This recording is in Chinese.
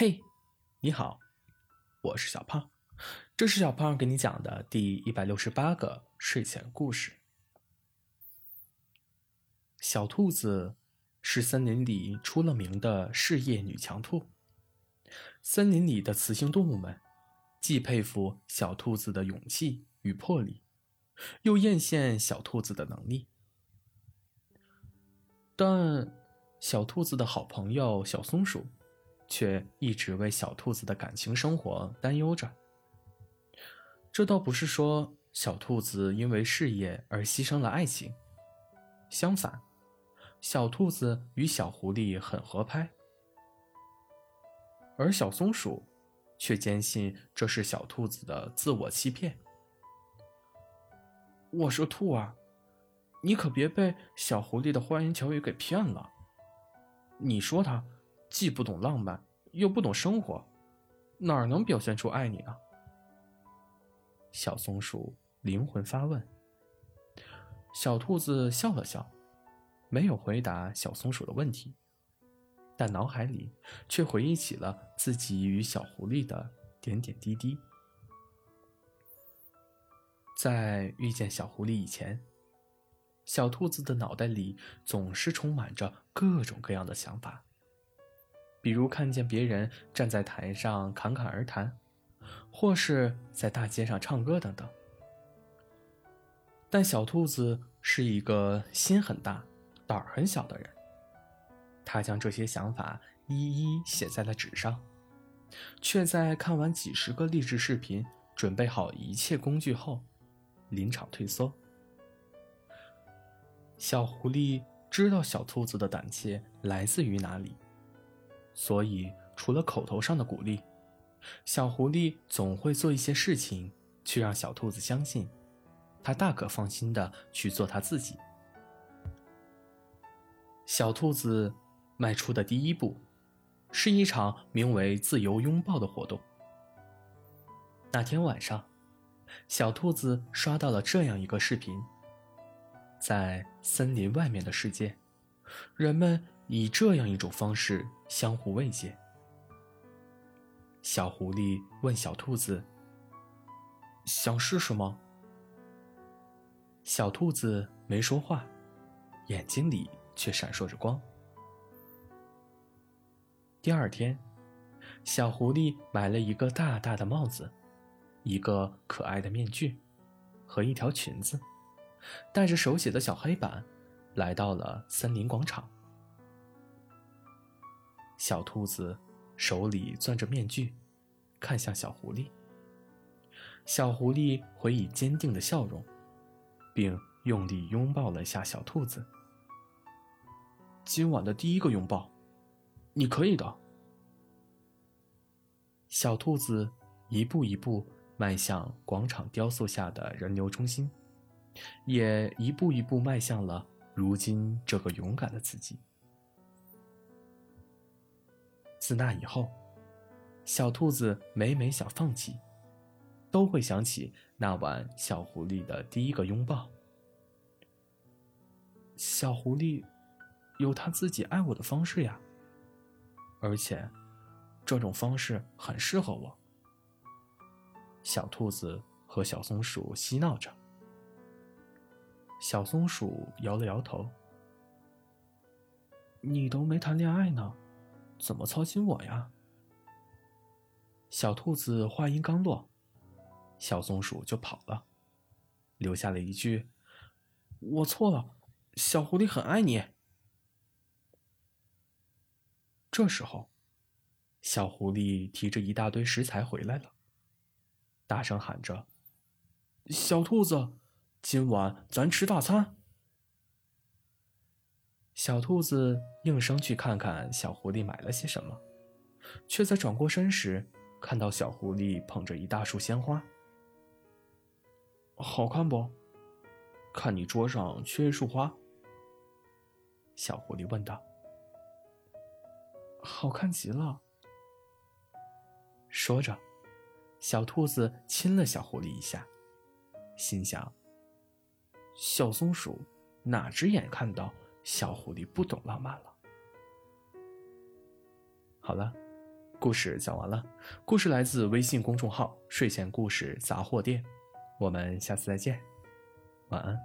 嘿，你好，我是小胖，这是小胖给你讲的第一百六十八个睡前故事。小兔子是森林里出了名的事业女强兔，森林里的雌性动物们既佩服小兔子的勇气与魄力，又艳羡小兔子的能力。但小兔子的好朋友小松鼠。却一直为小兔子的感情生活担忧着。这倒不是说小兔子因为事业而牺牲了爱情，相反，小兔子与小狐狸很合拍，而小松鼠却坚信这是小兔子的自我欺骗。我说：“兔啊，你可别被小狐狸的花言巧语给骗了。你说他。”既不懂浪漫，又不懂生活，哪能表现出爱你呢？小松鼠灵魂发问。小兔子笑了笑，没有回答小松鼠的问题，但脑海里却回忆起了自己与小狐狸的点点滴滴。在遇见小狐狸以前，小兔子的脑袋里总是充满着各种各样的想法。比如看见别人站在台上侃侃而谈，或是在大街上唱歌等等。但小兔子是一个心很大、胆儿很小的人，他将这些想法一一写在了纸上，却在看完几十个励志视频、准备好一切工具后，临场退缩。小狐狸知道小兔子的胆怯来自于哪里。所以，除了口头上的鼓励，小狐狸总会做一些事情，去让小兔子相信，它大可放心的去做它自己。小兔子迈出的第一步，是一场名为“自由拥抱”的活动。那天晚上，小兔子刷到了这样一个视频：在森林外面的世界，人们。以这样一种方式相互慰藉。小狐狸问小兔子：“想试试吗？”小兔子没说话，眼睛里却闪烁着光。第二天，小狐狸买了一个大大的帽子，一个可爱的面具，和一条裙子，带着手写的小黑板，来到了森林广场。小兔子手里攥着面具，看向小狐狸。小狐狸回以坚定的笑容，并用力拥抱了一下小兔子。今晚的第一个拥抱，你可以的。小兔子一步一步迈向广场雕塑下的人流中心，也一步一步迈向了如今这个勇敢的自己。自那以后，小兔子每每想放弃，都会想起那晚小狐狸的第一个拥抱。小狐狸有他自己爱我的方式呀，而且这种方式很适合我。小兔子和小松鼠嬉闹着，小松鼠摇了摇头：“你都没谈恋爱呢。”怎么操心我呀？小兔子话音刚落，小松鼠就跑了，留下了一句：“我错了，小狐狸很爱你。”这时候，小狐狸提着一大堆食材回来了，大声喊着：“小兔子，今晚咱吃大餐。”小兔子应声去看看小狐狸买了些什么，却在转过身时看到小狐狸捧着一大束鲜花。好看不？看你桌上缺一束花。小狐狸问道。好看极了。说着，小兔子亲了小狐狸一下，心想：小松鼠哪只眼看到？小狐狸不懂浪漫了。好了，故事讲完了，故事来自微信公众号“睡前故事杂货店”，我们下次再见，晚安。